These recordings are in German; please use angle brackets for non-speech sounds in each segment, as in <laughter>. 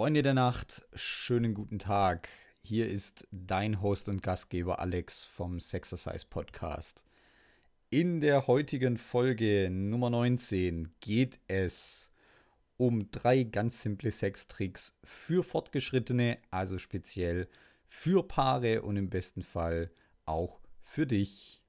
Freunde der Nacht, schönen guten Tag. Hier ist dein Host und Gastgeber Alex vom Sexercise Podcast. In der heutigen Folge Nummer 19 geht es um drei ganz simple Sextricks für Fortgeschrittene, also speziell für Paare und im besten Fall auch für dich.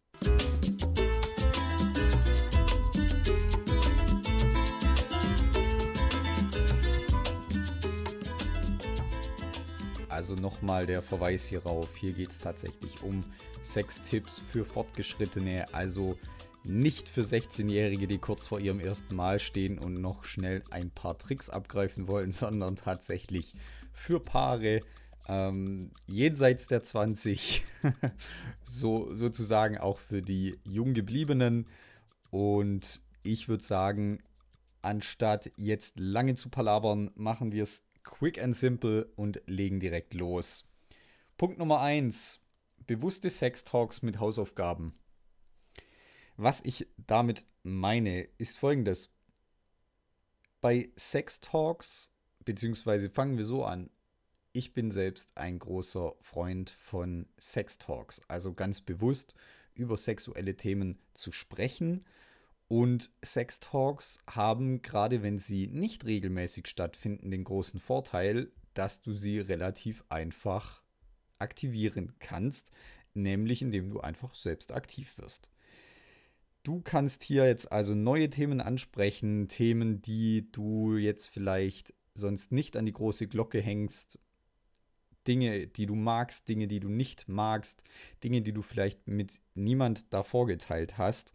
Also nochmal der Verweis hierauf. Hier geht es tatsächlich um Sextipps für Fortgeschrittene, also nicht für 16-Jährige, die kurz vor ihrem ersten Mal stehen und noch schnell ein paar Tricks abgreifen wollen, <laughs> sondern tatsächlich für Paare ähm, jenseits der 20, <laughs> so, sozusagen auch für die Junggebliebenen. Und ich würde sagen, anstatt jetzt lange zu palabern, machen wir es quick and simple und legen direkt los. Punkt Nummer 1. Bewusste Sex-Talks mit Hausaufgaben. Was ich damit meine, ist folgendes. Bei Sex-Talks, beziehungsweise fangen wir so an, ich bin selbst ein großer Freund von Sex-Talks, also ganz bewusst über sexuelle Themen zu sprechen und Sextalks haben, gerade wenn sie nicht regelmäßig stattfinden, den großen Vorteil, dass du sie relativ einfach aktivieren kannst, nämlich indem du einfach selbst aktiv wirst. Du kannst hier jetzt also neue Themen ansprechen, Themen, die du jetzt vielleicht sonst nicht an die große Glocke hängst, Dinge, die du magst, Dinge, die du nicht magst, Dinge, die du vielleicht mit niemand davor geteilt hast.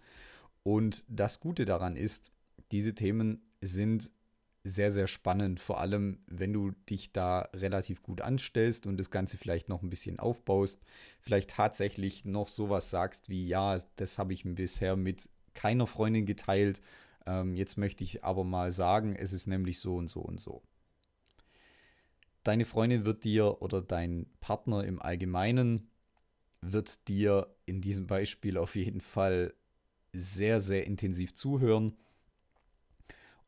Und das Gute daran ist, diese Themen sind sehr, sehr spannend, vor allem wenn du dich da relativ gut anstellst und das Ganze vielleicht noch ein bisschen aufbaust, vielleicht tatsächlich noch sowas sagst wie, ja, das habe ich bisher mit keiner Freundin geteilt, ähm, jetzt möchte ich aber mal sagen, es ist nämlich so und so und so. Deine Freundin wird dir oder dein Partner im Allgemeinen wird dir in diesem Beispiel auf jeden Fall sehr, sehr intensiv zuhören.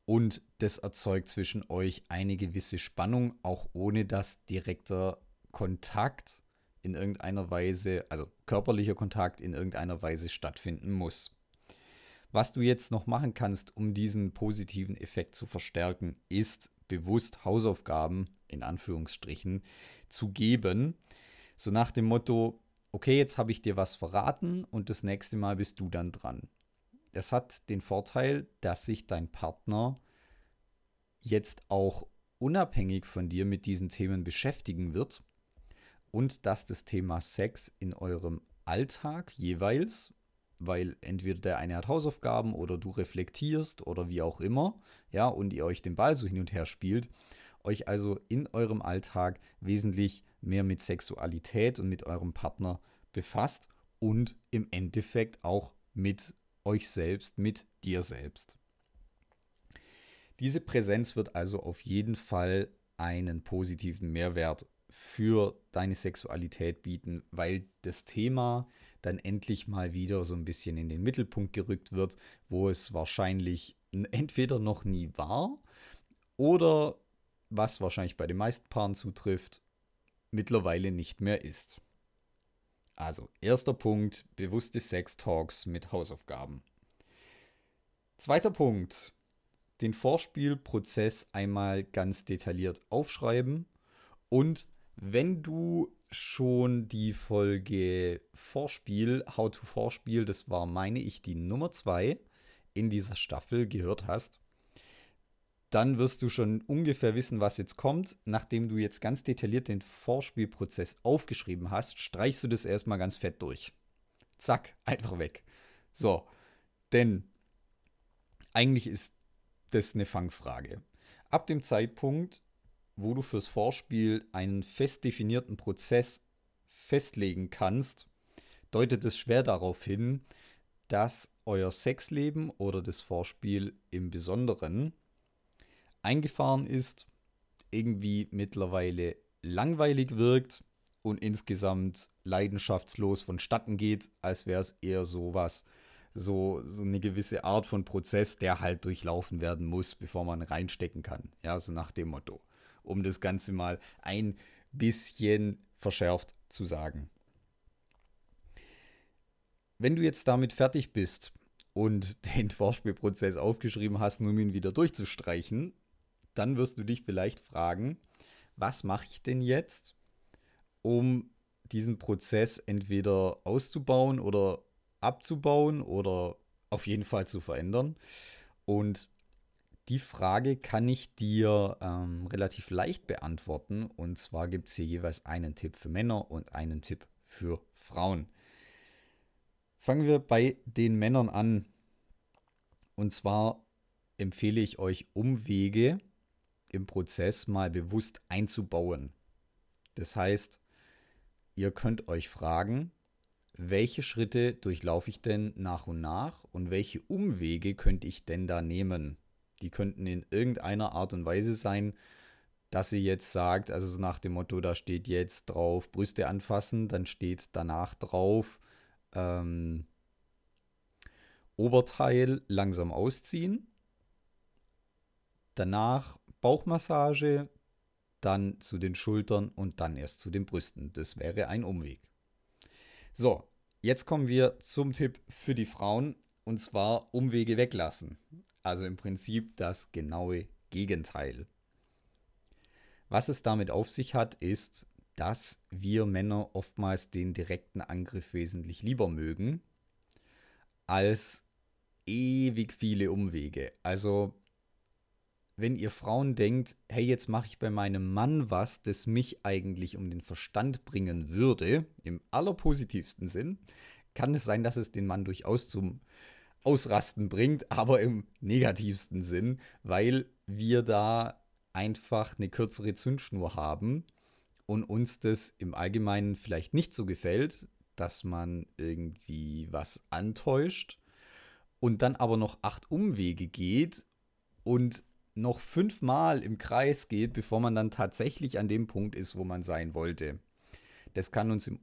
Und das erzeugt zwischen euch eine gewisse Spannung, auch ohne dass direkter Kontakt in irgendeiner Weise, also körperlicher Kontakt in irgendeiner Weise stattfinden muss. Was du jetzt noch machen kannst, um diesen positiven Effekt zu verstärken, ist bewusst Hausaufgaben in Anführungsstrichen zu geben. So nach dem Motto, okay, jetzt habe ich dir was verraten und das nächste Mal bist du dann dran es hat den Vorteil, dass sich dein Partner jetzt auch unabhängig von dir mit diesen Themen beschäftigen wird und dass das Thema Sex in eurem Alltag jeweils, weil entweder der eine hat Hausaufgaben oder du reflektierst oder wie auch immer, ja, und ihr euch den Ball so hin und her spielt, euch also in eurem Alltag wesentlich mehr mit Sexualität und mit eurem Partner befasst und im Endeffekt auch mit euch selbst, mit dir selbst. Diese Präsenz wird also auf jeden Fall einen positiven Mehrwert für deine Sexualität bieten, weil das Thema dann endlich mal wieder so ein bisschen in den Mittelpunkt gerückt wird, wo es wahrscheinlich entweder noch nie war oder, was wahrscheinlich bei den meisten Paaren zutrifft, mittlerweile nicht mehr ist. Also, erster Punkt, bewusste Sex-Talks mit Hausaufgaben. Zweiter Punkt, den Vorspielprozess einmal ganz detailliert aufschreiben und wenn du schon die Folge Vorspiel, How to Vorspiel, das war, meine ich, die Nummer 2 in dieser Staffel gehört hast, dann wirst du schon ungefähr wissen, was jetzt kommt. Nachdem du jetzt ganz detailliert den Vorspielprozess aufgeschrieben hast, streichst du das erstmal ganz fett durch. Zack, einfach weg. So, denn eigentlich ist das eine Fangfrage. Ab dem Zeitpunkt, wo du fürs Vorspiel einen fest definierten Prozess festlegen kannst, deutet es schwer darauf hin, dass euer Sexleben oder das Vorspiel im Besonderen eingefahren ist, irgendwie mittlerweile langweilig wirkt und insgesamt leidenschaftslos vonstatten geht, als wäre es eher so was, so, so eine gewisse Art von Prozess, der halt durchlaufen werden muss, bevor man reinstecken kann. Ja, so nach dem Motto. um das Ganze mal ein bisschen verschärft zu sagen. Wenn du jetzt damit fertig bist und <laughs> den Vorspielprozess aufgeschrieben hast, um ihn wieder durchzustreichen, dann wirst du dich vielleicht fragen, was mache ich denn jetzt, um diesen Prozess entweder auszubauen oder abzubauen oder auf jeden Fall zu verändern. Und die Frage kann ich dir ähm, relativ leicht beantworten. Und zwar gibt es hier jeweils einen Tipp für Männer und einen Tipp für Frauen. Fangen wir bei den Männern an. Und zwar empfehle ich euch Umwege im Prozess mal bewusst einzubauen. Das heißt, ihr könnt euch fragen, welche Schritte durchlaufe ich denn nach und nach und welche Umwege könnte ich denn da nehmen? Die könnten in irgendeiner Art und Weise sein, dass sie jetzt sagt, also so nach dem Motto, da steht jetzt drauf Brüste anfassen, dann steht danach drauf ähm, Oberteil langsam ausziehen, danach Bauchmassage, dann zu den Schultern und dann erst zu den Brüsten. Das wäre ein Umweg. So, jetzt kommen wir zum Tipp für die Frauen und zwar Umwege weglassen. Also im Prinzip das genaue Gegenteil. Was es damit auf sich hat, ist, dass wir Männer oftmals den direkten Angriff wesentlich lieber mögen als ewig viele Umwege. Also wenn ihr Frauen denkt, hey, jetzt mache ich bei meinem Mann was, das mich eigentlich um den Verstand bringen würde, im allerpositivsten Sinn, kann es sein, dass es den Mann durchaus zum Ausrasten bringt, <laughs> aber im negativsten Sinn, weil wir da einfach eine kürzere Zündschnur haben und uns das im Allgemeinen vielleicht nicht so gefällt, dass man irgendwie was antäuscht und dann aber noch acht Umwege geht und noch fünfmal im Kreis geht, bevor man dann tatsächlich an dem Punkt ist, wo man sein wollte. Das kann uns im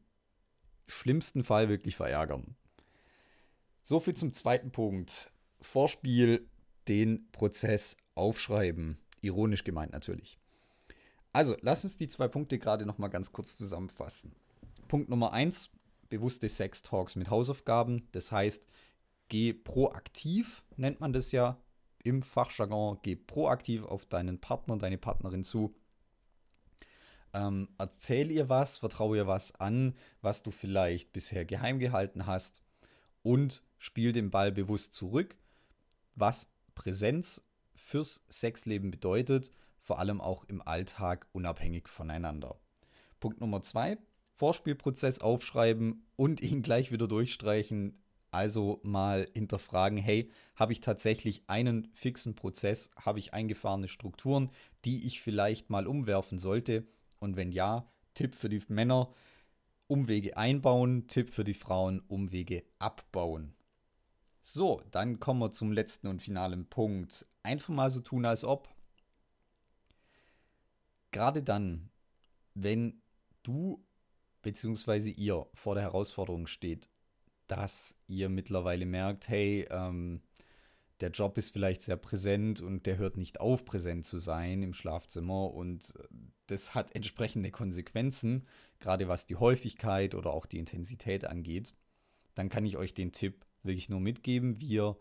schlimmsten Fall wirklich verärgern. So viel zum zweiten Punkt. Vorspiel, den Prozess aufschreiben. Ironisch gemeint natürlich. Also, lass uns die zwei Punkte gerade noch mal ganz kurz zusammenfassen. Punkt Nummer eins: bewusste Sex-Talks mit Hausaufgaben. Das heißt, geh proaktiv, nennt man das ja im Fachjargon, geh proaktiv auf deinen Partner, deine Partnerin zu. Ähm, erzähl ihr was, vertraue ihr was an, was du vielleicht bisher geheim gehalten hast und spiel den Ball bewusst zurück, was Präsenz fürs Sexleben bedeutet, vor allem auch im Alltag unabhängig voneinander. Punkt Nummer zwei, Vorspielprozess aufschreiben und ihn gleich wieder durchstreichen, also mal hinterfragen, hey, habe ich tatsächlich einen fixen Prozess, habe ich eingefahrene Strukturen, die ich vielleicht mal umwerfen sollte? Und wenn ja, Tipp für die Männer, Umwege einbauen, Tipp für die Frauen, Umwege abbauen. So, dann kommen wir zum letzten und finalen Punkt. Einfach mal so tun, als ob. Gerade dann, wenn du bzw. ihr vor der Herausforderung steht, dass ihr mittlerweile merkt, hey, ähm, der Job ist vielleicht sehr präsent und der hört nicht auf, präsent zu sein im Schlafzimmer und äh, das hat entsprechende Konsequenzen, gerade was die Häufigkeit oder auch die Intensität angeht, dann kann ich euch den Tipp wirklich nur mitgeben. Wir,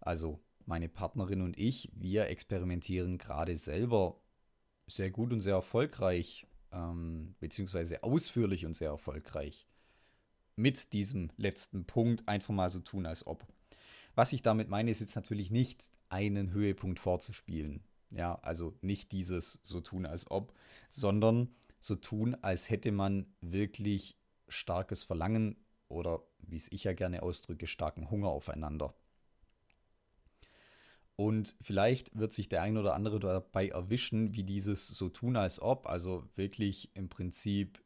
also meine Partnerin und ich, wir experimentieren gerade selber sehr gut und sehr erfolgreich, ähm, beziehungsweise ausführlich und sehr erfolgreich mit diesem letzten Punkt einfach mal so tun, als ob. Was ich damit meine, ist jetzt natürlich nicht einen Höhepunkt vorzuspielen. Ja, also nicht dieses so tun, als ob, sondern so tun, als hätte man wirklich starkes Verlangen oder, wie es ich ja gerne ausdrücke, starken Hunger aufeinander. Und vielleicht wird sich der ein oder andere dabei erwischen, wie dieses so tun, als ob, also wirklich im Prinzip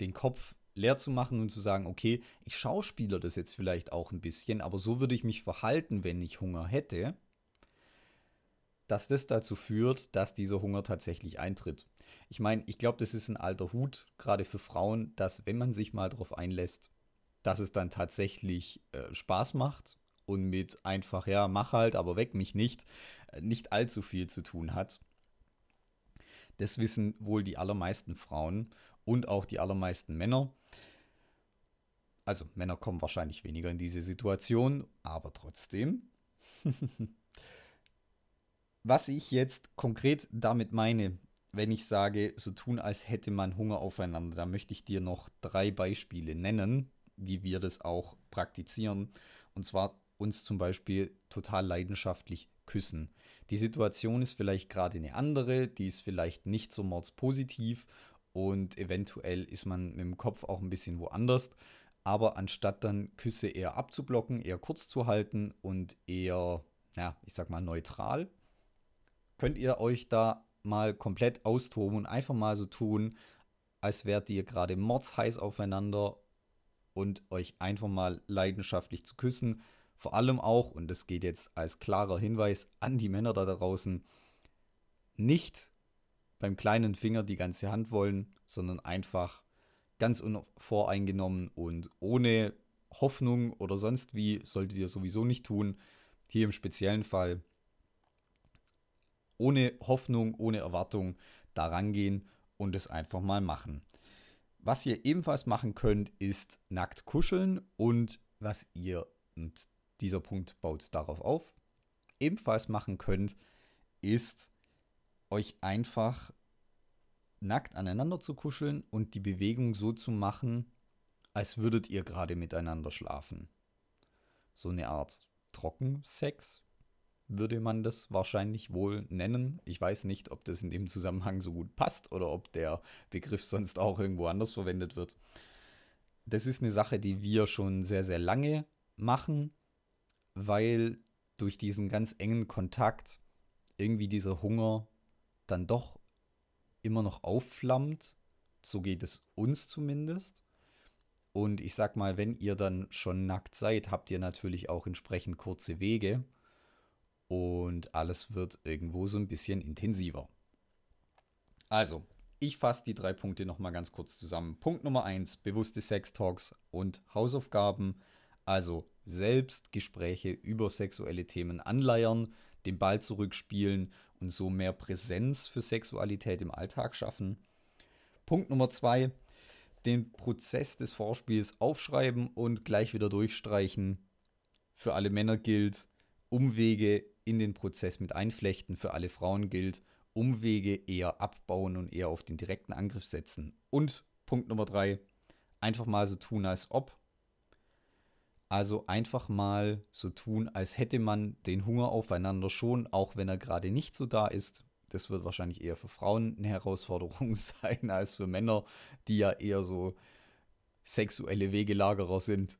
den Kopf leer zu machen und zu sagen, okay, ich schauspieler das jetzt vielleicht auch ein bisschen, aber so würde ich mich verhalten, wenn ich Hunger hätte, dass das dazu führt, dass dieser Hunger tatsächlich eintritt. Ich meine, ich glaube, das ist ein alter Hut, gerade für Frauen, dass wenn man sich mal darauf einlässt, dass es dann tatsächlich äh, Spaß macht und mit einfach, ja, mach halt, aber weck mich nicht, äh, nicht allzu viel zu tun hat. Das wissen wohl die allermeisten Frauen und auch die allermeisten Männer. Also Männer kommen wahrscheinlich weniger in diese Situation, aber trotzdem. <laughs> Was ich jetzt konkret damit meine, wenn ich sage, so tun, als hätte man Hunger aufeinander, da möchte ich dir noch drei Beispiele nennen, wie wir das auch praktizieren. Und zwar uns zum Beispiel total leidenschaftlich küssen. Die Situation ist vielleicht gerade eine andere, die ist vielleicht nicht so mordspositiv und eventuell ist man mit dem Kopf auch ein bisschen woanders. Aber anstatt dann Küsse eher abzublocken, eher kurz zu halten und eher, ja, ich sag mal neutral, könnt ihr euch da mal komplett austoben und einfach mal so tun, als wärt ihr gerade mordsheiß aufeinander und euch einfach mal leidenschaftlich zu küssen. Vor allem auch, und das geht jetzt als klarer Hinweis an die Männer da draußen, nicht beim kleinen Finger die ganze Hand wollen, sondern einfach ganz unvoreingenommen und ohne Hoffnung oder sonst wie, solltet ihr sowieso nicht tun. Hier im speziellen Fall ohne Hoffnung, ohne Erwartung da rangehen und es einfach mal machen. Was ihr ebenfalls machen könnt, ist nackt kuscheln und was ihr, und dieser Punkt baut darauf auf, ebenfalls machen könnt, ist euch einfach nackt aneinander zu kuscheln und die Bewegung so zu machen, als würdet ihr gerade miteinander schlafen. So eine Art Trockensex, würde man das wahrscheinlich wohl nennen. Ich weiß nicht, ob das in dem Zusammenhang so gut passt oder ob der Begriff sonst auch irgendwo anders verwendet wird. Das ist eine Sache, die wir schon sehr, sehr lange machen, weil durch diesen ganz engen Kontakt irgendwie dieser Hunger dann doch immer noch aufflammt. So geht es uns zumindest. Und ich sag mal, wenn ihr dann schon nackt seid, habt ihr natürlich auch entsprechend kurze Wege und alles wird irgendwo so ein bisschen intensiver. Also, ich fasse die drei Punkte nochmal ganz kurz zusammen. Punkt Nummer eins: bewusste Sextalks und Hausaufgaben. Also Selbstgespräche über sexuelle Themen anleiern, den Ball zurückspielen und so mehr Präsenz für Sexualität im Alltag schaffen. Punkt Nummer zwei: den Prozess des Vorspiels aufschreiben und gleich wieder durchstreichen. Für alle Männer gilt, Umwege in den Prozess mit einflechten. Für alle Frauen gilt, Umwege eher abbauen und eher auf den direkten Angriff setzen. Und Punkt Nummer drei, einfach mal so tun, als ob. Also einfach mal so tun, als hätte man den Hunger aufeinander schon, auch wenn er gerade nicht so da ist. Das wird wahrscheinlich eher für Frauen eine Herausforderung <laughs> sein als für Männer, die ja eher so sexuelle Wegelagerer sind.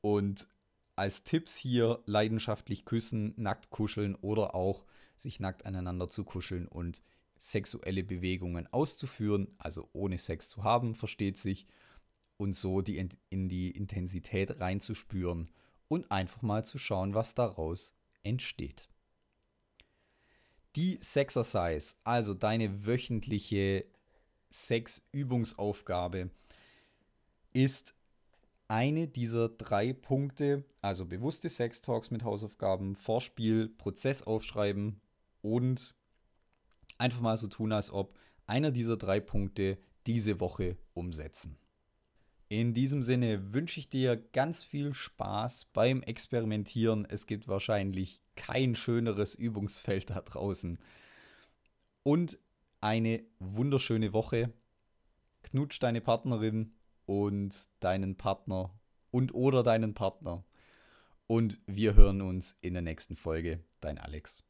Und als Tipps hier leidenschaftlich küssen, nackt kuscheln oder auch sich nackt aneinander zu kuscheln und sexuelle Bewegungen auszuführen, also ohne Sex zu haben, versteht sich, und so die in die Intensität reinzuspüren und einfach mal zu schauen, was daraus entsteht. Die Sexercise, also deine wöchentliche Sexübungsaufgabe, ist eine dieser drei Punkte, also bewusste Sex-Talks mit Hausaufgaben, Vorspiel, Prozess aufschreiben und einfach mal so tun, als ob einer dieser drei Punkte diese Woche umsetzen. In diesem Sinne wünsche ich dir ganz viel Spaß beim Experimentieren. Es gibt wahrscheinlich kein schöneres Übungsfeld da draußen. Und eine wunderschöne Woche. Knutsch deine Partnerin und deinen Partner und oder deinen Partner. Und wir hören uns in der nächsten Folge. Dein Alex.